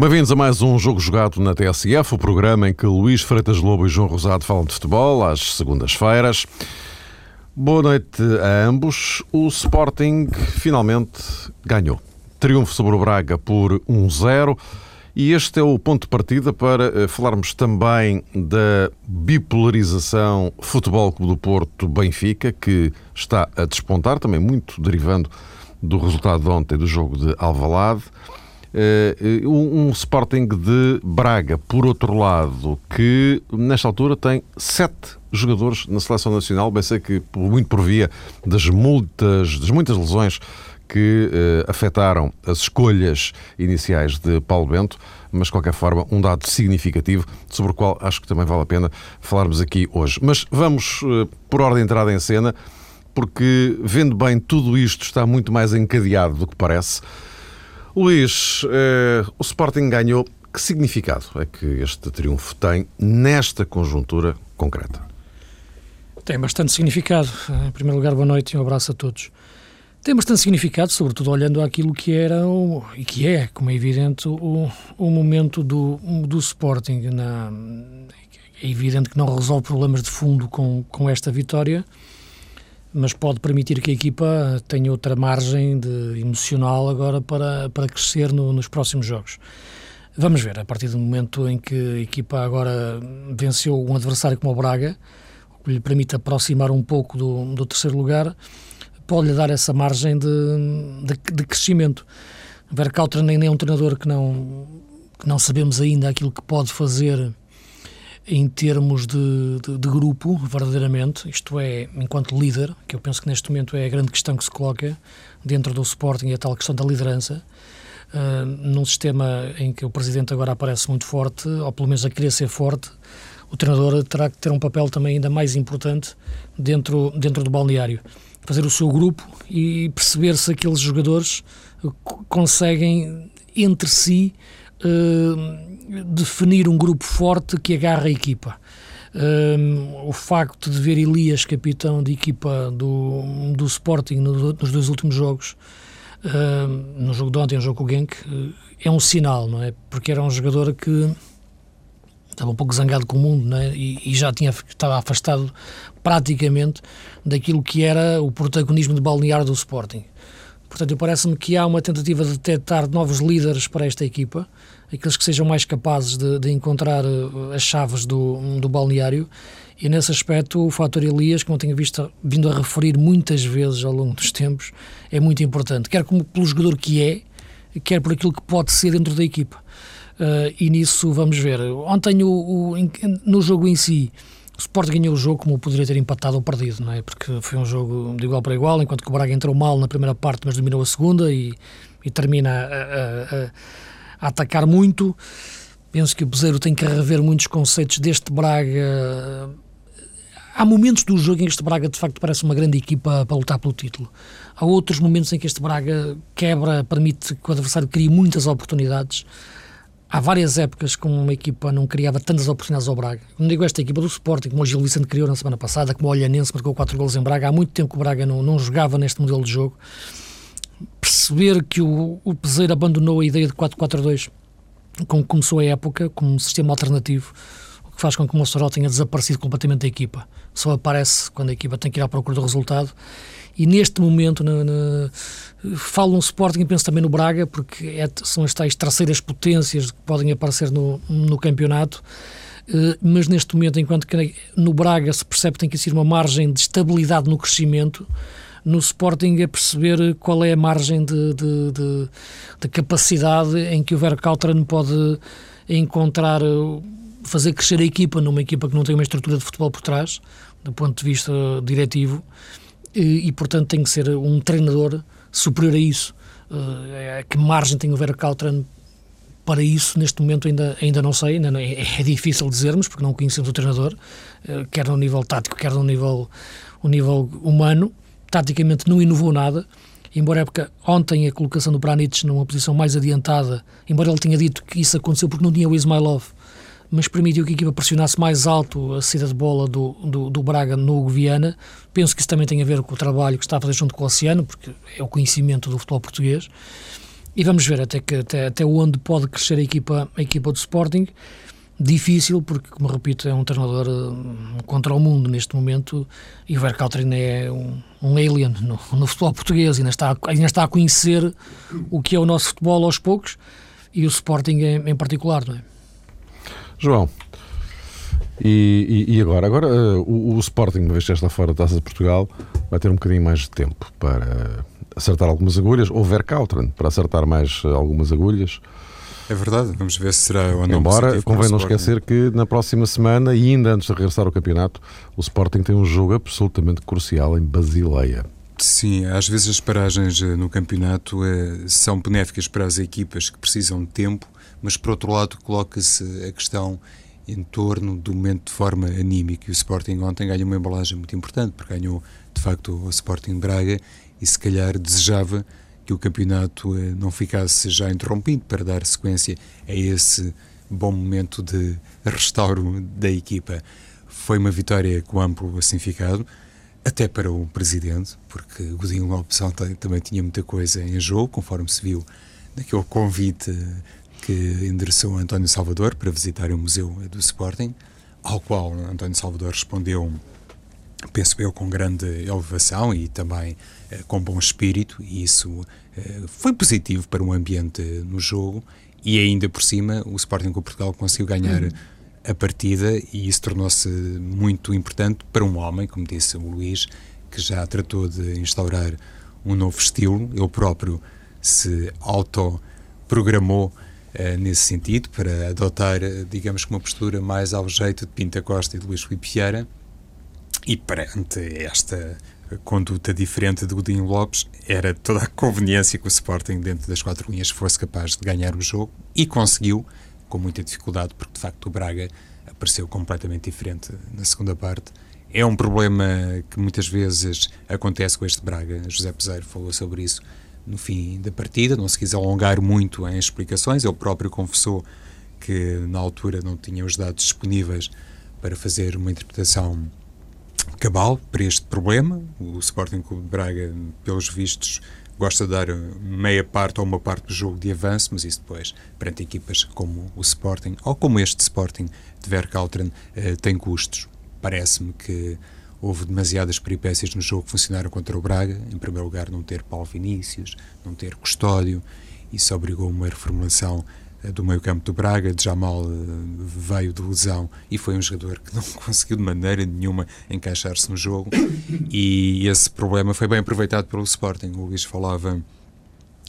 Bem-vindos a mais um Jogo Jogado na TSF, o programa em que Luís Freitas Lobo e João Rosado falam de futebol às segundas-feiras. Boa noite a ambos. O Sporting finalmente ganhou. Triunfo sobre o Braga por 1-0. E este é o ponto de partida para eh, falarmos também da bipolarização Futebol Clube do Porto-Benfica, que está a despontar, também muito derivando do resultado de ontem do jogo de Alvalade. Uh, um, um, Sporting de Braga, por outro lado, que nesta altura tem sete jogadores na seleção nacional, bem sei que muito por via das multas, das muitas lesões que uh, afetaram as escolhas iniciais de Paulo Bento, mas de qualquer forma um dado significativo sobre o qual acho que também vale a pena falarmos aqui hoje. Mas vamos uh, por ordem de entrada em cena, porque vendo bem tudo isto está muito mais encadeado do que parece. Luís, uh, o Sporting ganhou. Que significado é que este triunfo tem nesta conjuntura concreta? Tem bastante significado. Em primeiro lugar, boa noite e um abraço a todos tem bastante significado, sobretudo olhando aquilo que era o, e que é, como é evidente, o, o momento do, do Sporting. Na, é evidente que não resolve problemas de fundo com, com esta vitória, mas pode permitir que a equipa tenha outra margem de emocional agora para, para crescer no, nos próximos jogos. Vamos ver, a partir do momento em que a equipa agora venceu um adversário como o Braga, o que lhe permite aproximar um pouco do, do terceiro lugar, pode-lhe dar essa margem de, de, de crescimento. Vercautra nem é um treinador que não, que não sabemos ainda aquilo que pode fazer em termos de, de, de, grupo, verdadeiramente, isto é, enquanto líder, que eu penso que neste momento é a grande questão que se coloca dentro do Sporting, é a tal questão da liderança, uh, num sistema em que o Presidente agora aparece muito forte, ou pelo menos a querer ser forte, o treinador terá que ter um papel também ainda mais importante dentro, dentro do balneário. Fazer o seu grupo e perceber se aqueles jogadores conseguem entre si uh, definir um grupo forte que agarra a equipa. Uh, o facto de ver Elias, capitão de equipa do, do Sporting no, nos dois últimos jogos, uh, no jogo de ontem no jogo com o Genk, é um sinal, não é? Porque era um jogador que estava um pouco zangado com o mundo não é? e, e já tinha, estava afastado praticamente daquilo que era o protagonismo de balnear do Sporting. Portanto, parece-me que há uma tentativa de detectar novos líderes para esta equipa, aqueles que sejam mais capazes de, de encontrar eh, as chaves do, do balneário. E nesse aspecto, o fator Elias, como eu tenho visto, vindo a referir muitas vezes ao longo dos tempos, é muito importante, quer como pelo jogador que é, quer por aquilo que pode ser dentro da equipa. Uh, e nisso vamos ver. Ontem, o, o, no jogo em si, o Sport ganhou o jogo como poderia ter empatado ou perdido, não é? Porque foi um jogo de igual para igual, enquanto que o Braga entrou mal na primeira parte, mas dominou a segunda e, e termina a, a, a, atacar muito. Penso que o Bezeiro tem que rever muitos conceitos deste Braga. Há momentos do jogo em que este Braga de facto parece uma grande equipa para lutar pelo título. Há outros momentos em que este Braga quebra, permite que o adversário crie muitas oportunidades há várias épocas como uma equipa não criava tantas oportunidades ao Braga. Não digo esta equipa do Sporting, como o Gil Vicente criou na semana passada, como o Olhanense marcou 4 golos em Braga. Há muito tempo que o Braga não, não jogava neste modelo de jogo. Perceber que o, o Peseiro abandonou a ideia de 4-4-2 como começou a época, como um sistema alternativo, o que faz com que o Mossoró tenha desaparecido completamente da equipa. Só aparece quando a equipa tem que ir à procura do resultado e neste momento na, na, falo no Sporting e penso também no Braga, porque é, são as tais terceiras potências que podem aparecer no, no campeonato. Uh, mas neste momento, enquanto que no Braga se percebe que tem que existir uma margem de estabilidade no crescimento, no Sporting é perceber qual é a margem de, de, de, de capacidade em que o Verkauteren pode encontrar, fazer crescer a equipa numa equipa que não tem uma estrutura de futebol por trás, do ponto de vista diretivo, e, e, portanto tem que ser um treinador superior a isso. Uh, que margem tem o Vera Caltran para isso neste momento ainda, ainda não sei, ainda não, é, é, difícil dizermos porque não conhecemos o treinador, uh, quer no nível tático, quer no nível, o nível humano. Taticamente não inovou nada, embora época ontem a colocação do Branic numa posição mais adiantada, embora ele tenha dito que isso aconteceu porque não tinha o Ismailov, mas permitiu que a equipa pressionasse mais alto a saída de bola do, do, do Braga no Hugo Viana. Penso que isso também tem a ver com o trabalho que está a fazer junto com o Oceano, porque é o conhecimento do futebol português. e vamos ver até, que, até, até onde pode crescer a equipa, a equipa do Sporting. Difícil, porque, como repito, é um treinador uh, contra o mundo neste momento e o Verkaltrin é um, um alien no, no, futebol português, ainda está, ainda está a conhecer o que é o nosso futebol aos poucos e o Sporting em, em particular, não é? João, e, e, e, agora? Agora uh, o, o, Sporting, uma vez que já está fora da Taça de Portugal, vai ter um bocadinho mais de tempo para acertar algumas agulhas, ou Verkautren para acertar mais eh, algumas agulhas. É verdade, vamos ver se será ou não. Embora, convém não esquecer que na próxima semana e ainda antes de regressar ao campeonato, o Sporting tem um jogo absolutamente crucial em Basileia. Sim, às vezes as paragens eh, no campeonato eh, são benéficas para as equipas que precisam de tempo, mas por outro lado coloca-se a questão em torno do momento de forma anímica. E o Sporting ontem ganhou uma embalagem muito importante, porque ganhou de facto o Sporting Braga e se calhar desejava que o campeonato eh, não ficasse já interrompido para dar sequência a esse bom momento de restauro da equipa. Foi uma vitória com amplo significado, até para o presidente, porque Godinho Lopes também tinha muita coisa em jogo, conforme se viu naquele convite que endereçou António Salvador para visitar o Museu do Sporting, ao qual António Salvador respondeu, penso eu, com grande elevação e também eh, com bom espírito, e isso eh, foi positivo para o ambiente no jogo. E ainda por cima, o Sporting com Portugal conseguiu ganhar uhum. a partida, e isso tornou-se muito importante para um homem, como disse o Luís, que já tratou de instaurar um novo estilo. Ele próprio se autoprogramou Uh, nesse sentido, para adotar, digamos que uma postura mais ao jeito de Pinta Costa e de Luís Filipe Vieira, e perante esta conduta diferente de Godinho Lopes, era toda a conveniência que o Sporting, dentro das quatro linhas, fosse capaz de ganhar o jogo e conseguiu, com muita dificuldade, porque de facto o Braga apareceu completamente diferente na segunda parte. É um problema que muitas vezes acontece com este Braga. José Peseiro falou sobre isso no fim da partida, não se quis alongar muito em explicações. Ele próprio confessou que na altura não tinha os dados disponíveis para fazer uma interpretação cabal para este problema. O Sporting Clube de Braga, pelos vistos, gosta de dar meia parte ou uma parte do jogo de avanço, mas isso depois, perante equipas como o Sporting ou como este Sporting de Verkautren, eh, tem custos. Parece-me que houve demasiadas peripécias no jogo que funcionaram contra o Braga. Em primeiro lugar, não ter Paulo Vinícius, não ter Custódio, isso obrigou uma reformulação do meio campo do Braga, de Jamal eh, veio de lesão e foi um jogador que não conseguiu de maneira nenhuma encaixar-se no jogo e esse problema foi bem aproveitado pelo Sporting. O Luís falava,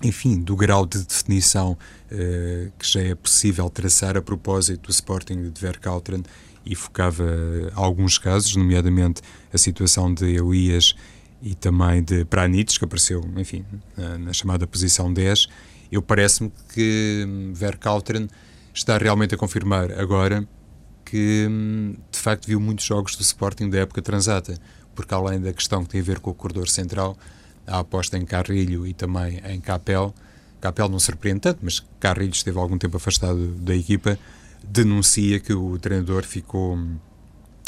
enfim, do grau de definição uh, que já é possível traçar a propósito do Sporting de Verkautren e focava alguns casos, nomeadamente a situação de Elias e também de Pranitz, que apareceu, enfim, na, na chamada posição 10 eu parece-me que hum, Verkautren está realmente a confirmar agora que hum, de facto viu muitos jogos do Sporting da época transata, porque além da questão que tem a ver com o corredor central, a aposta em Carrilho e também em Capel, Capel não surpreende tanto, mas Carrilho esteve algum tempo afastado da equipa, denuncia que o treinador ficou hum,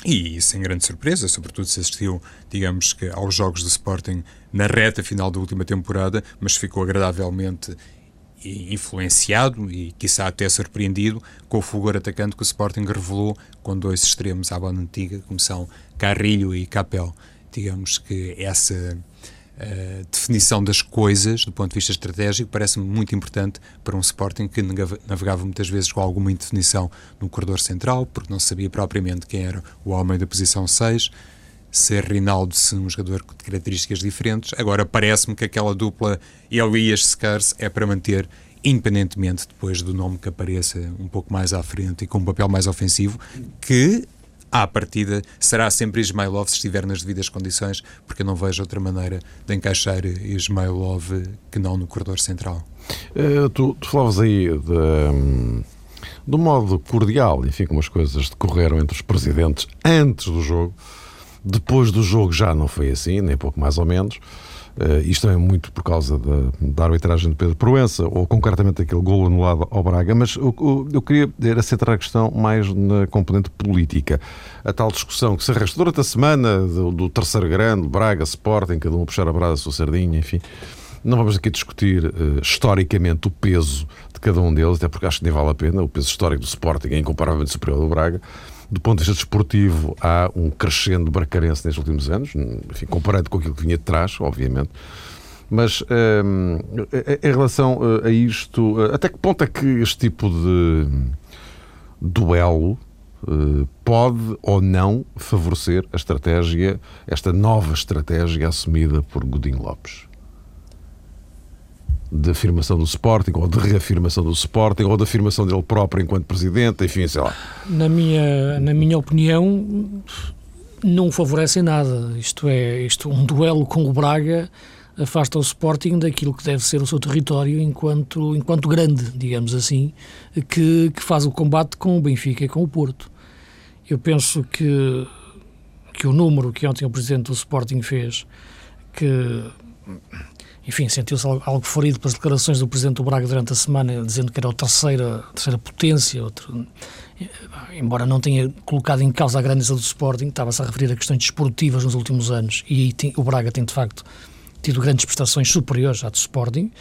e sem grande surpresa, sobretudo se assistiu, digamos que, aos jogos do Sporting na reta final da última temporada, mas ficou agradavelmente influenciado e, quiçá, até surpreendido com o fulgor atacante que o Sporting revelou com dois extremos à banda antiga, como são Carrilho e Capel. Digamos que essa uh, definição das coisas, do ponto de vista estratégico, parece-me muito importante para um Sporting que navegava muitas vezes com alguma indefinição no corredor central, porque não sabia propriamente quem era o homem da posição 6 ser Rinaldo se um jogador de características diferentes. Agora parece-me que aquela dupla Elias Scars é para manter, independentemente depois do nome que apareça um pouco mais à frente e com um papel mais ofensivo, que à partida será sempre Ismailov se estiver nas devidas condições, porque eu não vejo outra maneira de encaixar Ismailov que não no corredor central. Uh, tu, tu falavas aí de, um, do modo cordial, enfim, como as coisas decorreram entre os presidentes antes do jogo. Depois do jogo já não foi assim, nem pouco mais ou menos. Uh, isto é muito por causa da, da, arbitragem de Pedro Proença, ou concretamente aquele golo anulado ao Braga, mas o, o, eu queria era centrar a questão mais na componente política. A tal discussão que se arrasta durante a semana do, do terceiro grande, Braga, Sporting, cada um a puxar a brasa a sua sardinha, enfim. Não vamos aqui discutir uh, historicamente o peso de cada um deles, até porque acho que nem vale a pena. O peso histórico do Sporting é incomparavelmente superior ao do Braga. Do ponto de vista desportivo, há um crescendo bracarense nestes últimos anos, enfim, comparado com aquilo que vinha de trás, obviamente. Mas um, em relação a isto, até que ponto é que este tipo de duelo uh, pode ou não favorecer a estratégia, esta nova estratégia assumida por Godinho Lopes? De afirmação do Sporting, ou de reafirmação do Sporting, ou de afirmação dele próprio enquanto presidente, enfim, sei lá. Na minha, na minha opinião, não favorece nada. Isto é, isto, um duelo com o Braga afasta o Sporting daquilo que deve ser o seu território enquanto, enquanto grande, digamos assim, que, que faz o combate com o Benfica e com o Porto. Eu penso que, que o número que ontem o Presidente do Sporting fez, que enfim, sentiu-se algo ferido pelas declarações do Presidente do Braga durante a semana, dizendo que era a terceira, terceira potência, outro, embora não tenha colocado em causa a grandeza do Sporting, estava-se a referir a questões desportivas nos últimos anos, e aí tem, o Braga tem, de facto, tido grandes prestações superiores à do Sporting,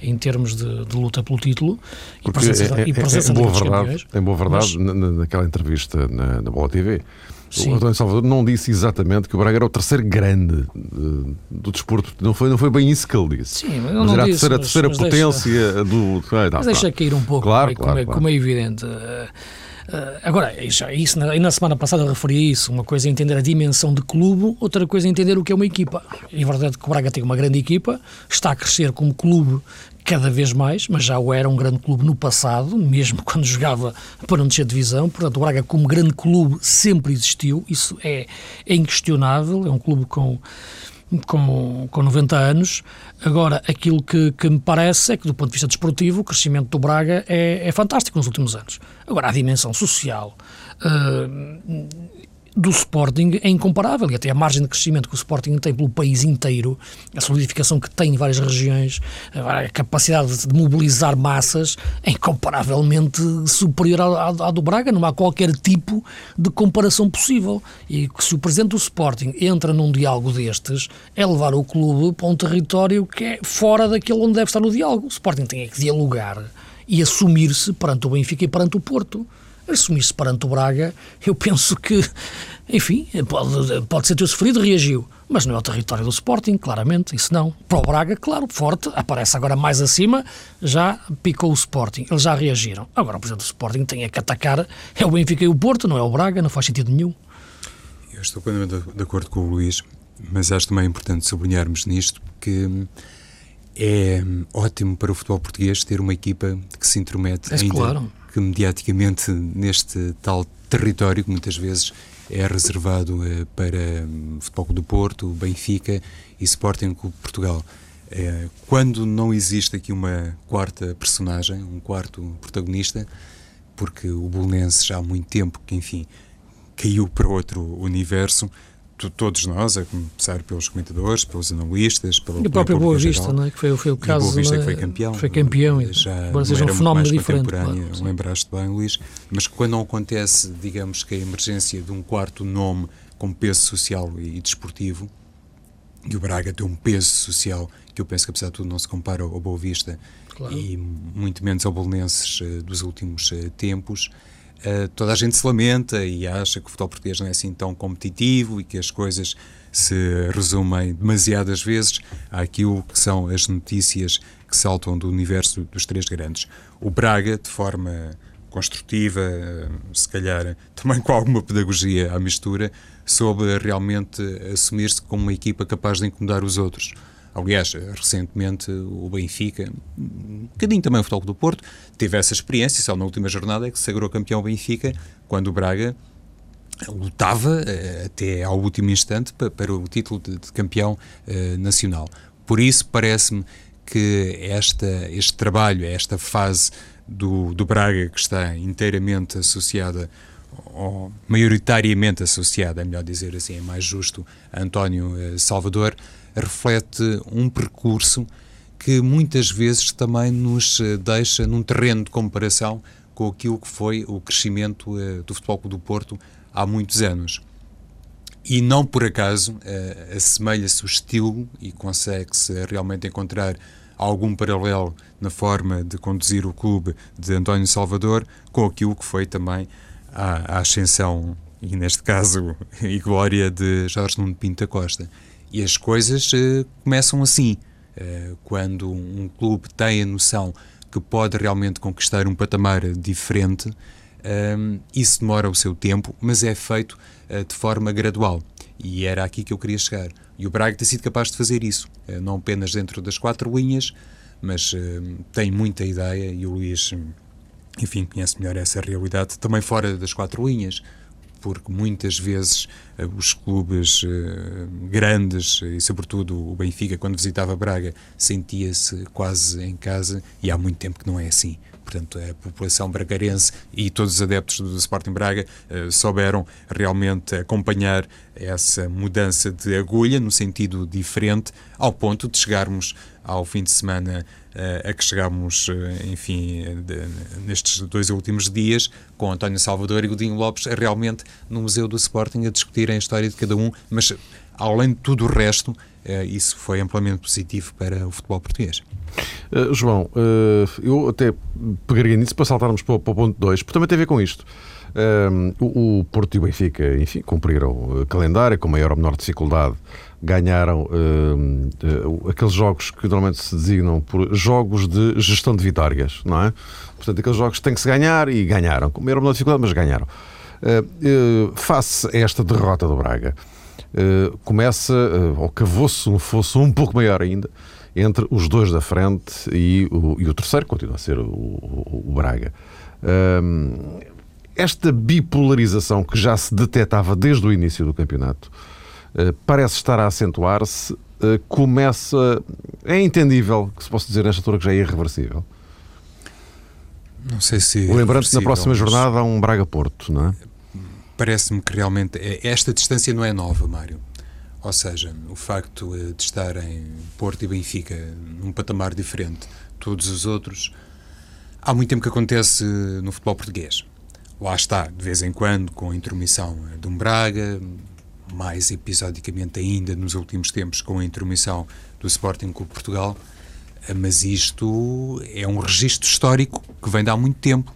em termos de, de luta pelo título Porque e presença, é, é, e presença é, boa verdade, Em boa verdade, mas, naquela entrevista na, na Bola TV, Sim. O António Salvador não disse exatamente que o Braga era o terceiro grande uh, do desporto. Não foi, não foi bem isso que ele disse. Sim, mas, mas era a terceira, mas, terceira mas potência deixa, do. Ah, mas deixa cair um pouco, claro, como, é, claro, como, claro. como é evidente. Uh, agora, isso, isso na, na, semana passada eu referi isso. Uma coisa é entender a dimensão de clube, outra coisa é entender o que é uma equipa. E a verdade é que o Braga tem uma grande equipa, está a crescer como clube cada vez mais, mas já o era um grande clube no passado, mesmo quando jogava para não descer divisão. Portanto, o Braga, como grande clube, sempre existiu. Isso é, é inquestionável. É um clube com com, com 90 anos. Agora, aquilo que, que me parece é que, do ponto de vista desportivo, o crescimento do Braga é, é fantástico nos últimos anos. Agora, a dimensão social. Uh, do Sporting é incomparável e até a margem de crescimento que o Sporting tem pelo país inteiro, a solidificação que tem em várias regiões, a capacidade de mobilizar massas é incomparavelmente superior à, à, do Braga, não há qualquer tipo de comparação possível. E se o presidente do Sporting entra num diálogo destes, é levar o clube para um território que é fora daquele onde deve estar no diálogo. O Sporting tem é que dialogar e assumir-se perante o Benfica e perante o Porto assumir-se perante o Braga, eu penso que, enfim, pode, pode ser ter sofrido, reagiu. Mas não é o território do Sporting, claramente, isso não. Para o Braga, claro, forte, aparece agora mais acima, já picou o Sporting, eles já reagiram. Agora o Presidente do Sporting tem é que atacar, é o Benfica e o Porto, não é o Braga, não faz sentido nenhum. Eu estou plenamente de acordo com o Luís, mas acho também importante sublinharmos nisto que é ótimo para o futebol português ter uma equipa que se intromete é ainda claro que mediaticamente neste tal território que muitas vezes é reservado eh, para um, Futebol do Porto, Benfica e Sporting Clube Portugal. Eh, quando não existe aqui uma quarta personagem, um quarto protagonista, porque o Bolonense já há muito tempo que, enfim, caiu para outro universo, todos nós, a começar pelos comentadores, pelos analistas, pelo e o próprio Boa Vista, não é? que foi, foi o caso. Boa Vista é? que foi campeão. Foi campeão, e já agora seja um fenómeno diferente. Claro, lembraste bem, Luís, mas quando não acontece, digamos que a emergência de um quarto nome com peso social e, desportivo, e o Braga tem um peso social que eu penso que apesar de tudo não se compara ao Boa Vista claro. e muito menos ao Bolonenses uh, dos últimos uh, tempos, Uh, toda a gente se lamenta e acha que o futebol português não é assim tão competitivo e que as coisas se resumem demasiadas vezes àquilo que são as notícias que saltam do universo dos três grandes. O Braga, de forma construtiva, se calhar também com alguma pedagogia à mistura, soube realmente assumir-se como uma equipa capaz de incomodar os outros. Aliás, recentemente o Benfica, um bocadinho também o Futebol do Porto, teve essa experiência, só na última jornada é que se sagrou campeão Benfica, quando o Braga lutava eh, até ao último instante para, o título de, campeão uh, nacional. Por isso, parece-me que esta, este trabalho, esta fase do, do Braga que está inteiramente associada ou maioritariamente associada, é melhor dizer assim, é mais justo, a António uh, Salvador, reflete um percurso que muitas vezes também nos eh, deixa num terreno de comparação com aquilo que foi o crescimento uh, do Futebol Clube do Porto há muitos anos. e não por acaso uh, assemelha-se o estilo e consegue-se realmente encontrar algum paralelo na forma de conduzir o clube de António Salvador com aquilo que foi também a, ascensão e neste caso e glória de Jorge Nuno Pinto Costa. E as coisas uh, começam assim, uh, quando um clube tem a noção que pode realmente conquistar um patamar diferente, um, isso demora o seu tempo, mas é feito uh, de forma gradual. E era aqui que eu queria chegar. E o Braga tem sido capaz de fazer isso, uh, não apenas dentro das quatro linhas, mas tem muita ideia e o Luís, enfim, conhece melhor essa realidade, também fora das quatro linhas porque muitas vezes uh, os clubes uh, grandes e, sobretudo, o Benfica, quando visitava Braga, sentia-se quase em casa e há muito tempo que não é assim. Portanto, a população bragarense e todos os adeptos do Sporting Braga souberam realmente acompanhar essa mudança de agulha no sentido diferente, ao ponto de chegarmos ao fim de semana a que chegámos, uh, enfim, de, nestes dois últimos dias, com António Salvador e Godinho Lopes, realmente no Museu do Sporting a discutirem a história de cada um, mas além de tudo o resto, isso foi amplamente positivo para o futebol português. Uh, João, uh, eu até pegaria nisso para saltarmos para, para o ponto 2, porque também tem a ver com isto. Uh, o, o, Porto e o Benfica, enfim, cumpriram o calendário com maior ou menor dificuldade. Ganharam aqueles jogos que normalmente se designam por jogos de gestão de vitórias, não é? Portanto, aqueles jogos que têm que se ganhar e ganharam, com maior ou menor dificuldade, mas ganharam. face a esta derrota do Braga, começa, ou cavou-se um fosso um pouco maior ainda, entre os dois da frente e o, e o terceiro continua a ser o, o, o Braga. Esta bipolarização que já se detectava desde o início do campeonato uh, parece estar a acentuar-se. Uh, começa. É entendível que se possa dizer nesta altura que já é irreversível. Não sei se. Lembrando que na próxima jornada há um Braga-Porto, não é? Parece-me que realmente. É, esta distância não é nova, Mário. Ou seja, o facto eh, de estarem Porto e Benfica num patamar diferente todos os outros, há muito tempo que acontece no futebol português. Lá está, de vez em quando, com a intromissão de um Braga, mais episodicamente ainda nos últimos tempos com a intromissão do Sporting Clube Portugal, mas isto é um registro histórico que vem de há muito tempo.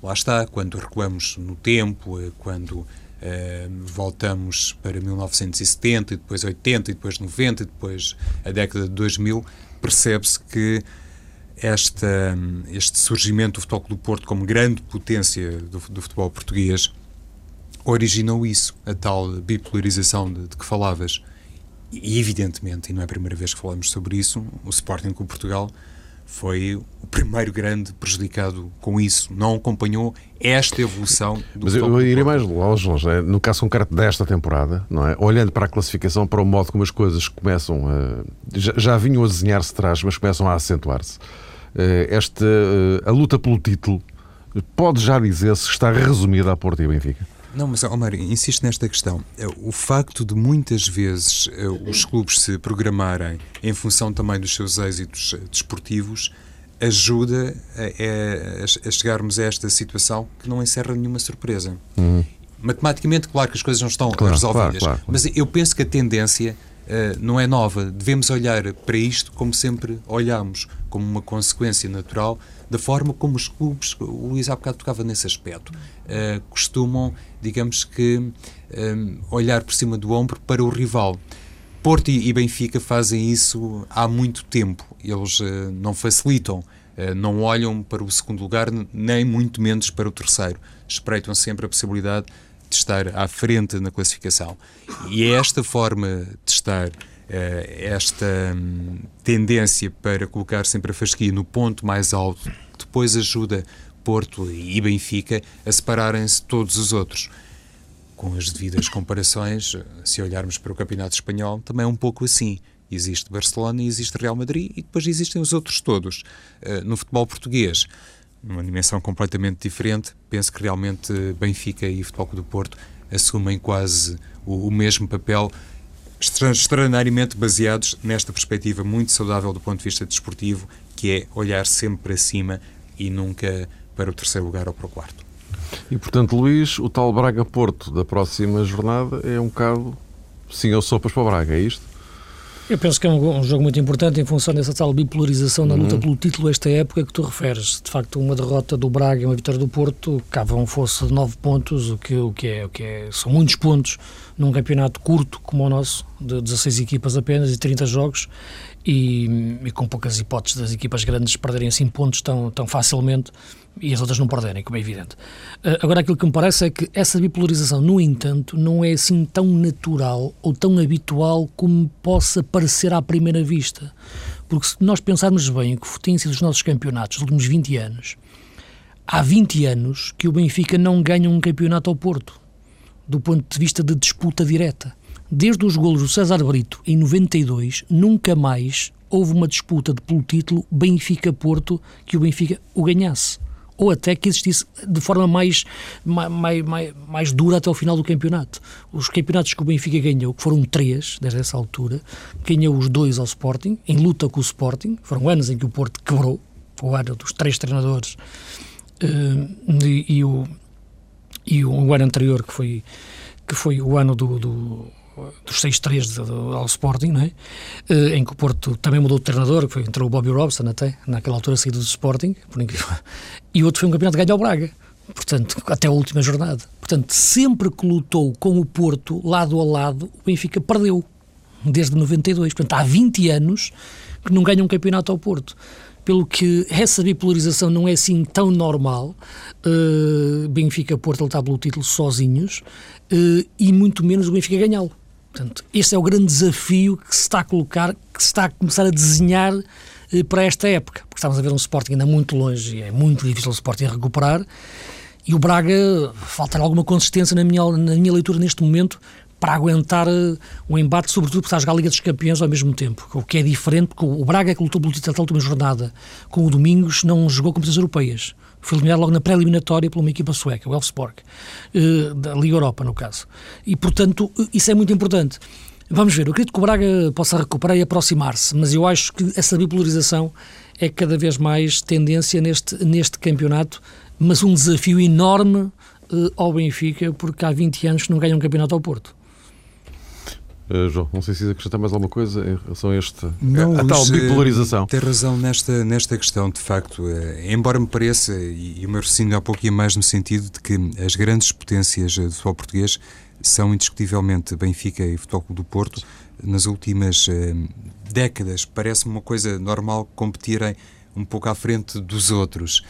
Lá está, quando recuamos no tempo, eh, quando Uh, voltamos para 1970, e depois 80, e depois 90, e depois a década de 2000, percebe-se que esta, este surgimento do Futebol Clube do Porto como grande potência do, do, futebol português originou isso, a tal bipolarização de, de, que falavas. E, evidentemente, e não é a primeira vez que falamos sobre isso, o Sporting Clube Portugal foi o primeiro grande prejudicado com isso. Não acompanhou esta evolução do Mas eu, eu iria mais longe, longe né? no caso concreto desta temporada, não é? olhando para a classificação, para o modo como as coisas começam a. Já, já vinham a desenhar-se atrás, mas começam a acentuar-se. Eh, esta, eh, a luta pelo título pode já dizer-se que está resumida a Porto e Benfica. Não, mas, Omar, insisto nesta questão. É, o facto de muitas vezes é, os clubes se programarem em função também dos seus êxitos é, desportivos ajuda a, a, chegarmos a esta situação que não encerra nenhuma surpresa. Uhum. Matematicamente, claro que as coisas não estão claro, resolvidas, claro, claro, mas eu penso que a tendência não é nova. Devemos olhar para isto como sempre olhamos, como uma consequência natural da forma como os clubes, o Luís há bocado tocava nesse aspecto, uh, costumam, digamos que, eh, olhar por cima do ombro para o rival. Porto e Benfica fazem isso há muito tempo. Eles uh, não facilitam, uh, não olham para o segundo lugar, nem muito menos para o terceiro. Espreitam sempre a possibilidade de estar à frente na classificação. E é esta forma de estar eh, esta hum, tendência para colocar sempre a fasquia no ponto mais alto, depois ajuda Porto e Benfica a separarem-se todos os outros. Com as devidas comparações, se olharmos para o Campeonato Espanhol, também é um pouco assim. Existe Barcelona existe Real Madrid e depois existem os outros todos. Eh, no futebol português, numa dimensão completamente diferente, penso que realmente Benfica e Futebol do Porto assumem quase o, mesmo papel extraordinariamente baseados nesta perspectiva muito saudável do ponto de vista desportivo, que é olhar sempre para cima e nunca para o terceiro lugar ou para o quarto. E portanto, Luís, o tal Braga-Porto da próxima jornada é um bocado sim ou sopas para o Braga, é isto? Eu penso que é um, um, jogo muito importante em função dessa tal bipolarização na luta uhum. pelo título esta época que tu referes. De facto, uma derrota do Braga e uma vitória do Porto cavam fosse de nove pontos, o que, o que, é, o que é, são muitos pontos num campeonato curto como o nosso, de 16 equipas apenas e 30 jogos, e, e, com poucas hipóteses das equipas grandes perderem assim pontos tão, tão facilmente e as outras não perderem, como é evidente. Uh, agora, aquilo que me parece é que essa bipolarização, no entanto, não é assim tão natural ou tão habitual como possa parecer à primeira vista. Porque se nós pensarmos bem o que têm sido os nossos campeonatos nos últimos 20 anos, há 20 anos que o Benfica não ganha um campeonato ao Porto, do ponto de vista de disputa direta. Desde os golos do César Brito, em 92, nunca mais houve uma disputa pelo título Benfica-Porto que o Benfica o ganhasse. Ou até que existisse de forma mais, mais, mais, mais dura até o final do campeonato. Os campeonatos que o Benfica ganhou, que foram três desde essa altura, ganhou os dois ao Sporting, em luta com o Sporting. Foram anos em que o Porto quebrou, o ano dos três treinadores uh, e, e, o, e o ano anterior, que foi, que foi o ano do, do dos 6-3 ao Sporting, não é? Eh, em que o Porto também mudou de treinador, que foi, entrou o Bobby Robson até, naquela altura saído do Sporting, e o outro foi um campeonato ganho ao Braga, portanto, até a última jornada. Portanto, sempre que lutou com o Porto, lado a lado, o Benfica perdeu, desde 92. Portanto, há 20 anos que não ganha um campeonato ao Porto pelo que essa bipolarização não é assim tão normal. Uh, Benfica Porto lutar pelo título sozinhos uh, e muito menos o Benfica ganhá-lo. Portanto, este é o grande desafio que se está a colocar, que se está a começar a desenhar eh, para esta época. Porque estamos a ver um Sporting ainda muito longe é muito difícil o Sporting recuperar. E o Braga, falta alguma consistência na minha, na minha leitura neste momento para aguentar uh, o embate, sobretudo porque está a jogar a Liga dos Campeões ao mesmo tempo, o que é diferente, porque o Braga que lutou pelo título da última jornada com o Domingos não jogou competições europeias foi eliminado logo na pré-eliminatória por uma equipa sueca, o Elfsborg, uh, da Liga Europa, no caso. E, portanto, isso é muito importante. Vamos ver, eu acredito que o Braga possa recuperar e aproximar-se, mas eu acho que essa bipolarização é cada vez mais tendência neste, neste campeonato, mas um desafio enorme uh, ao Benfica, porque há 20 anos não ganha um campeonato ao Porto. Uh, João, não sei se acrescentar mais alguma coisa em relação a este não, a, tal bipolarização. Tem razão nesta, nesta questão, de facto. Uh, embora me pareça, e, e o meu raciocínio há pouco ia mais no sentido de que as grandes potências do futebol português são indiscutivelmente Benfica e Futebol Clube do Porto. Nas últimas uh, décadas parece-me uma coisa normal competirem um pouco à frente dos outros.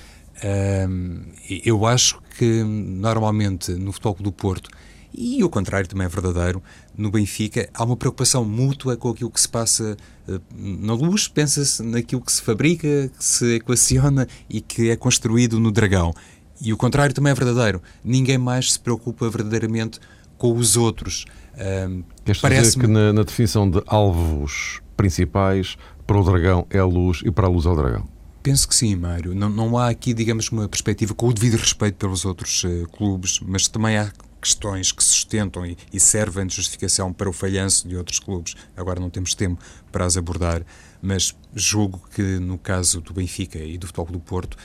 eu acho que normalmente no Futebol Clube do Porto e o contrário também é verdadeiro. No Benfica há uma preocupação mútua com aquilo que se passa uh, na luz, pensa-se naquilo que se fabrica, que se equaciona e que é construído no Dragão. E o contrário também é verdadeiro. Ninguém mais se preocupa verdadeiramente com os outros. Uh, Queres dizer que na, na definição de alvos principais, para o Dragão é a luz e para a luz é o Dragão? Penso que sim, Mário. Não, não há aqui, digamos, uma perspectiva com o devido respeito pelos outros uh, clubes, mas também há questões que sustentam e, e servem de justificação para o falhanço de outros clubes. Agora não temos tempo para as abordar, mas julgo que no caso do Benfica e do Futebol do Porto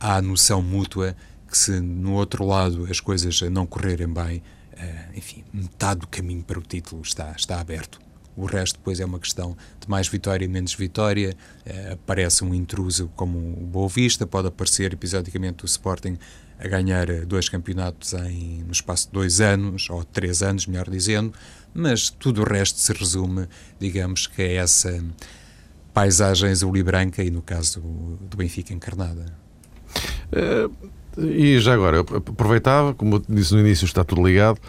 há a noção mútua que se no outro lado as coisas não correrem bem, uh, enfim, metade do caminho para o título está, está aberto. O resto depois é uma questão de mais vitória e menos vitória. Uh, aparece um intruso como o Boa Vista, pode aparecer episodicamente o Sporting a ganhar dois campeonatos em, no espaço de dois anos, ou três anos, melhor dizendo, mas tudo o resto se resume, digamos, que é essa paisagem azul e branca e, no caso do Benfica, encarnada. Uh, e já agora, aproveitava, como disse no início, está tudo ligado,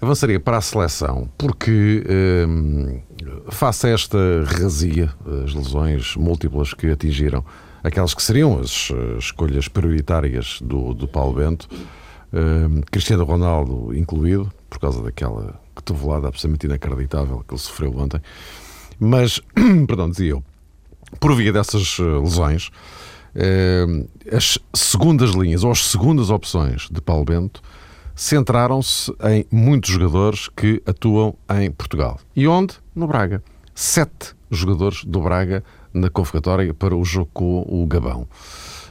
avançaria para a seleção, porque uh, face a esta razia, as lesões múltiplas que atingiram aquelas que seriam as escolhas prioritárias do, do Paulo Bento, uh, Cristiano Ronaldo incluído, por causa daquela cotovelada absolutamente inacreditável que ele sofreu ontem. Mas, perdão, dizia eu, por via dessas eh, lesões, uh, as segundas linhas ou as segundas opções de Paulo Bento centraram-se em muitos jogadores que atuam em Portugal. E onde? No Braga. Sete jogadores do Braga na convocatória para o jogo com o Gabão.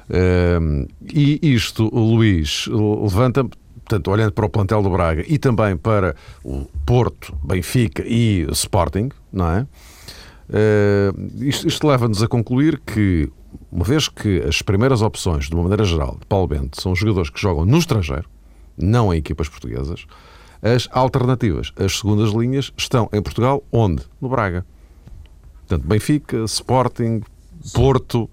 Uh, e isto, Luís, levanta portanto, olhando para o plantel do Braga e também para o Porto, Benfica e Sporting, não é? Uh, isto, isto leva-nos a concluir que, uma vez que as primeiras opções, de uma maneira geral, de Paulo Bento, são jogadores que jogam no estrangeiro, não em equipas portuguesas, as alternativas, as segundas linhas, estão em Portugal, onde? No Braga. Portanto, Benfica, Sporting, Porto,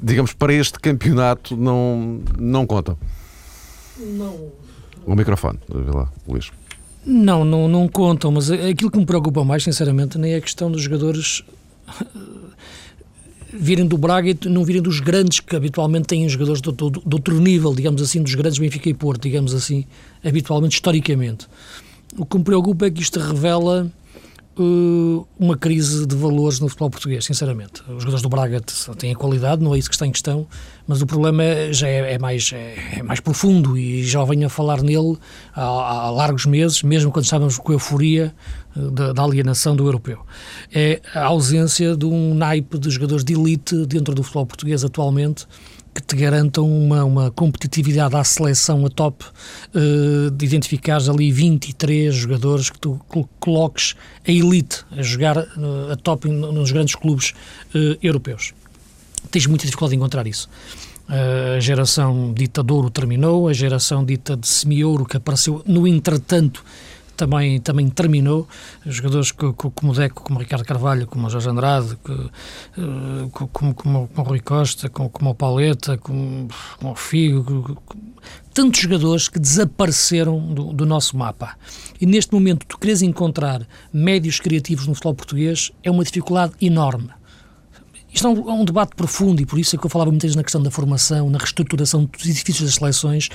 digamos, para este campeonato não, não contam. Não. O microfone, vê lá, Luís. Não, não, não contam, mas aquilo que me preocupa mais, sinceramente, nem é a questão dos jogadores virem do Braga e não virem dos grandes que habitualmente têm jogadores de, de, de outro nível, digamos assim, dos grandes Benfica e Porto, digamos assim, habitualmente, historicamente. O que me preocupa é que isto revela uh, uma crise de valores no futebol português, sinceramente. Os jogadores do Braga têm qualidade, não é isso que está em questão, mas o problema é, já é, é mais, é, é, mais profundo e já venho a falar nele há, há largos meses, mesmo quando estávamos com a euforia uh, da, da, alienação do europeu. É a ausência de um naipe de jogadores de elite dentro do futebol português atualmente que te garantam uma, uma competitividade à seleção a top, uh, de identificares ali 23 jogadores que tu coloques a elite a jogar uh, a top nos grandes clubes uh, europeus. Tens muita dificuldade em encontrar isso. A geração dita de ouro terminou, a geração dita de semi-ouro que apareceu no entretanto também, também terminou. Jogadores como o Deco, como o Ricardo Carvalho, como o Jorge Andrade, eh, como, como, como o Rui Costa, como, como o Pauleta, como, como o Figo, tantos jogadores que desapareceram do, do, nosso mapa. E neste momento, tu queres encontrar médios criativos no futebol português é uma dificuldade enorme. Isto é um, é um, debate profundo e por isso é que eu falava muitas vezes na questão da formação, na reestruturação dos edifícios das seleções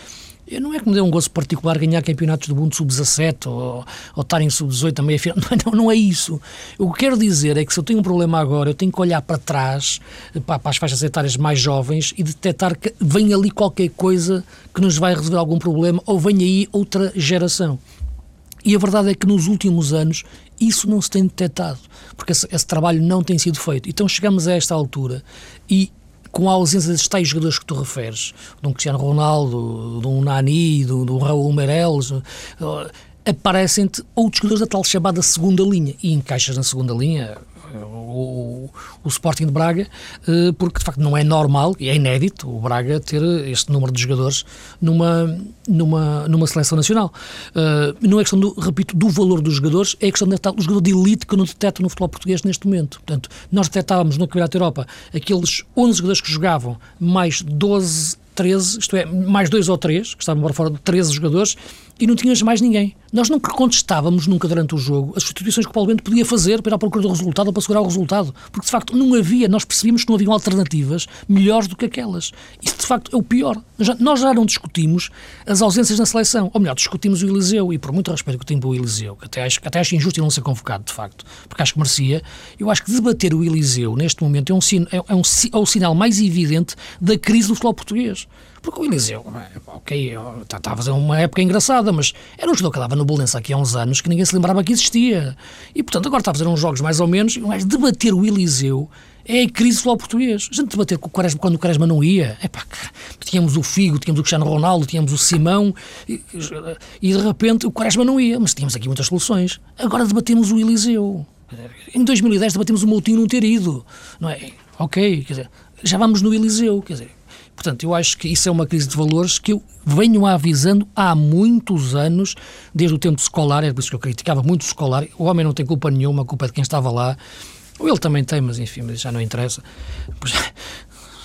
eu não é que me dê um gosto particular ganhar campeonatos do mundo sub-17 ou, ou estar em sub-18 também. Não, não é isso. O que quero dizer é que se eu tenho um problema agora, eu tenho que olhar para trás, para, para as faixas etárias mais jovens e detectar que vem ali qualquer coisa que nos vai resolver algum problema ou vem aí outra geração. E a verdade é que nos últimos anos isso não se tem detectado, porque esse, esse trabalho não tem sido feito. Então chegamos a esta altura e com a ausência desses tais jogadores que tu referes, de um Cristiano Ronaldo, de um Nani, de um Raul Meireles, aparecem-te outros jogadores da tal chamada segunda linha, e encaixas na segunda linha o, o Sporting de Braga, eh, porque de facto não é normal e é inédito o Braga ter este número de jogadores numa, numa, numa seleção nacional. Eh, não é questão, do, repito, do valor dos jogadores, é questão de o jogador de elite que não detecta no futebol português neste momento. Portanto, nós detectávamos no Campeonato da Europa aqueles 11 jogadores que jogavam, mais 12 13, isto é, mais dois ou três, que estavam fora de 13 jogadores, e não tínhamos mais ninguém. Nós nunca contestávamos, nunca durante o jogo, as substituições que o Paulo Bento podia fazer para ir à procura do resultado ou para segurar o resultado, porque de facto não havia, nós percebíamos que não haviam alternativas melhores do que aquelas. Isso de facto é o pior. Nós já não discutimos as ausências na seleção, ou melhor, discutimos o Eliseu, e por muito respeito que tenho pelo Eliseu, que até acho, até acho injusto ele não ser convocado, de facto, porque acho que merecia, eu acho que debater o Eliseu neste momento é, um, é, é, um, é o sinal mais evidente da crise do futebol português. Porque o Eliseu, ok, está tá a fazer uma época engraçada, mas era um jogador que dava no Bolonense aqui há uns anos que ninguém se lembrava que existia. E, portanto, agora está a fazer uns jogos mais ou menos, mas debater o Eliseu é a crise do futebol português. A gente debater com o Quaresma quando o Quaresma não ia, epá, tínhamos o Figo, tínhamos o Cristiano Ronaldo, tínhamos o Simão, e, e de repente o Quaresma não ia, mas tínhamos aqui muitas soluções. Agora debatemos o Eliseu. Em 2010 debatemos o Moutinho não ter ido, não é? Ok, quer dizer, já vamos no Eliseu, quer dizer, Portanto, eu acho que isso é uma crise de valores que eu venho avisando há muitos anos, desde o tempo escolar, é por isso que eu criticava muito o escolar. O homem não tem culpa nenhuma, a culpa é de quem estava lá. Ou ele também tem, mas enfim, já não interessa.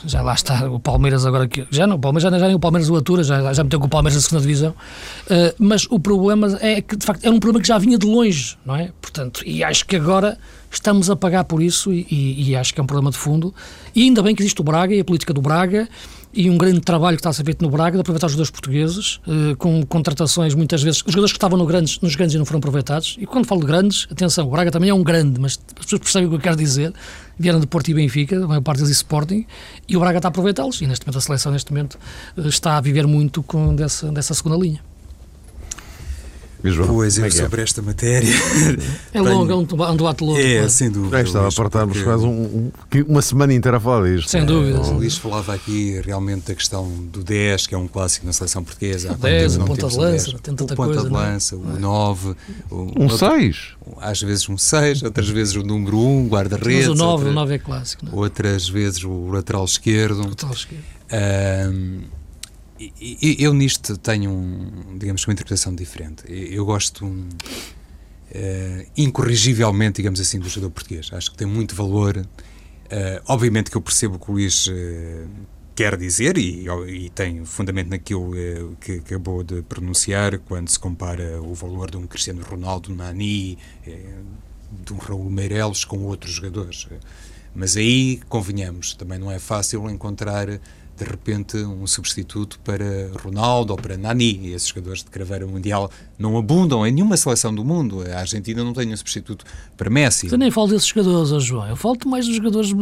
Já lá está o Palmeiras agora que já não, o Palmeiras já, já nem o Palmeiras o atura, já, já meteu com o Palmeiras na segunda divisão. Uh, mas o problema é que de facto era um problema que já vinha de longe, não é? Portanto, e acho que agora estamos a pagar por isso e, e, e acho que é um problema de fundo. E ainda bem que existe o Braga e a política do Braga e um grande trabalho que está a ser feito no Braga de aproveitar os jogadores portugueses, eh, com contratações muitas vezes. Os jogadores que estavam no grandes, nos grandes e não foram aproveitados. E quando falo de grandes, atenção, o Braga também é um grande, mas as pessoas percebem o que eu quero dizer. Vieram de Porto e Benfica, a maior parte deles e Sporting, e o Braga está a aproveitá-los. E neste momento a seleção neste momento eh, está a viver muito com dessa, dessa segunda linha. Pois, eu é, é sobre é? esta matéria. É longo, é um debate longo. É, claro. sem dúvida. É, estava a partarmos porque... quase um, um, uma semana inteira a falar disto. Sem dúvida. O Luís falava aqui realmente da questão do 10, que é um clássico na seleção portuguesa. O 10, o ponta de lança, tem tanta o ponta coisa, de lança, o 9. Um 6. Às vezes um 6, outras vezes o número 1, um, guarda-redes. Mas o 9, o 9 é clássico. Não? Outras vezes o lateral esquerdo. O lateral esquerdo. Eu nisto tenho, um, digamos, uma interpretação diferente. Eu gosto um, uh, incorrigivelmente, digamos assim, do jogador português. Acho que tem muito valor. Uh, obviamente que eu percebo o que o Luís uh, quer dizer e, e, tem fundamento naquilo uh, que acabou de pronunciar quando se compara o valor de um Cristiano Ronaldo, Nani, de um Raul Meireles com outros jogadores. Mas aí, convenhamos, também não é fácil encontrar de repente um substituto para Ronaldo ou para Nani. E esses jogadores de craveira mundial não abundam em nenhuma seleção do mundo. A Argentina não tem um substituto para Messi. Eu nem falo desses jogadores, oh João. Eu falo mais dos jogadores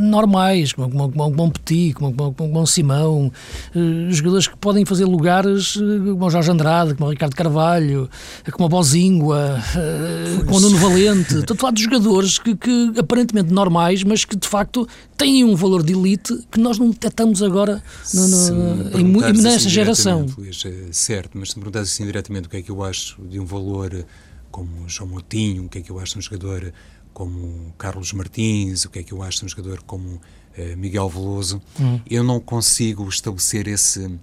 normais, como, como, como, como Petit, como, como, como Simão, uh, jogadores que podem fazer lugares uh, como o Jorge Andrade, como o Ricardo Carvalho, como o Bozingua, uh, como o Nuno Valente. Estou a falar de jogadores que, que aparentemente normais, mas que de facto têm um valor de elite que nós não detectamos agora no, no, em, nessa assim geração. Luís, é certo, mas se me perguntasse assim diretamente o que é que eu acho de um valor como João Moutinho, o que é que eu acho de um jogador como Carlos Martins, o que é que eu acho de um jogador como uh, Miguel Veloso, hum. eu não consigo estabelecer esse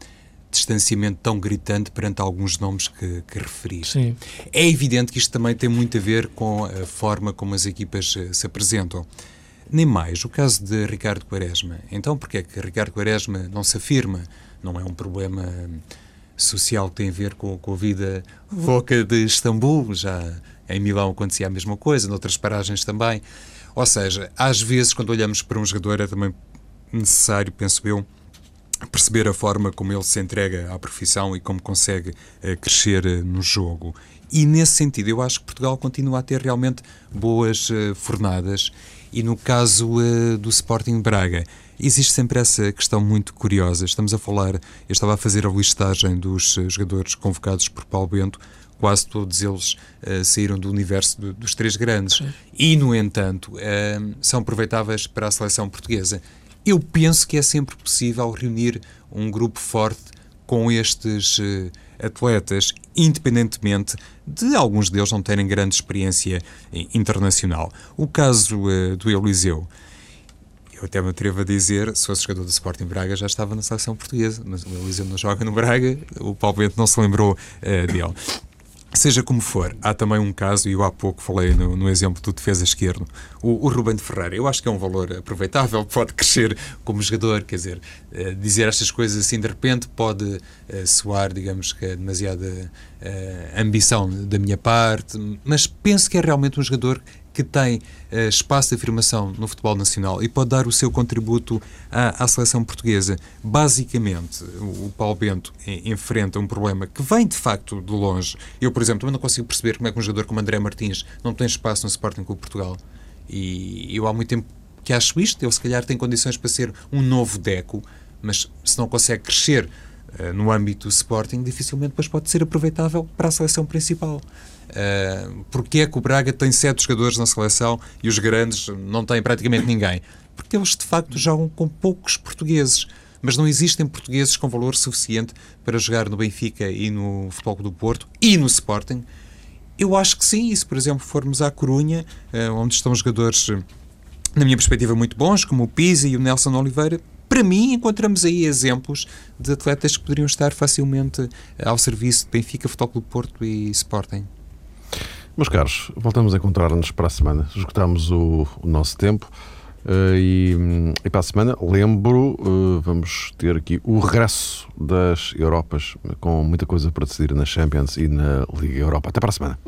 distanciamento tão gritante perante alguns nomes que, que referi. Sim. É evidente que isto também tem muito a ver com a forma como as equipas se apresentam. Nem mais o caso de Ricardo Quaresma. Então, porque é que Ricardo Quaresma não se afirma? Não é um problema social que tem a ver com, com a vida louca de Istambul, já em Milão acontecia a mesma coisa, noutras paragens também. Ou seja, às vezes, quando olhamos para um jogador, é também necessário, penso eu, perceber a forma como ele se entrega à profissão e como consegue uh, crescer uh, no jogo. E nesse sentido, eu acho que Portugal continua a ter realmente boas uh, fornadas. E no caso do Sporting Braga, existe sempre essa questão muito curiosa. Estamos a falar, eu estava a fazer a listagem dos eh, jogadores convocados por Paulo Bento, quase todos eles uh, saíram do universo do, dos três grandes. Sim. E, no entanto, uh, são aproveitáveis para a seleção portuguesa. Eu penso que é sempre possível reunir um grupo forte com estes uh, atletas, independentemente de alguns deles não terem grande experiência internacional. O caso do Eliseu eu até me atrevo a dizer, se fosse jogador do Sporting Braga, já estava na seleção portuguesa, mas o Eliseu não joga no Braga, o Paulo Bento não se lembrou uh, dele. Seja como for, há também um caso, e eu há pouco falei no, no exemplo do defesa esquerdo, o, o Ruben de Ferreira. Eu acho que é um valor aproveitável, pode crescer como jogador, quer dizer, uh, dizer estas coisas assim de repente pode uh, soar, digamos que é demasiada uh, ambição da minha parte, mas penso que é realmente um jogador que tem uh, espaço de afirmação no futebol nacional e pode dar o seu contributo à, à seleção portuguesa. Basicamente, o, o Paulo Bento enfrenta um problema que vem de facto de longe. Eu, por exemplo, também não consigo perceber como é que um jogador como André Martins não tem espaço no Sporting Clube Portugal. E eu há muito tempo que acho isto. Ele, se calhar, tem condições para ser um novo Deco, mas se não consegue crescer uh, no âmbito do Sporting, dificilmente depois pode ser aproveitável para a seleção principal. Uh, Porquê é que o Braga tem sete jogadores na seleção e os grandes não têm praticamente ninguém? Porque eles de facto jogam com poucos portugueses, mas não existem portugueses com valor suficiente para jogar no Benfica e no Futebol do Porto e no Sporting. Eu acho que sim, e se por exemplo formos à Corunha, uh, onde estão jogadores, na minha perspectiva, muito bons, como o Pisa e o Nelson Oliveira, para mim, encontramos aí exemplos de atletas que poderiam estar facilmente ao serviço de Benfica, Futebol do Porto e Sporting. Meus caros, voltamos a encontrar-nos para a semana. Esgotamos o, o nosso tempo. Uh, e, e, para a semana, lembro, uh, vamos ter aqui o regresso das Europas, com muita coisa para decidir na Champions e na Liga Europa. Até para a semana.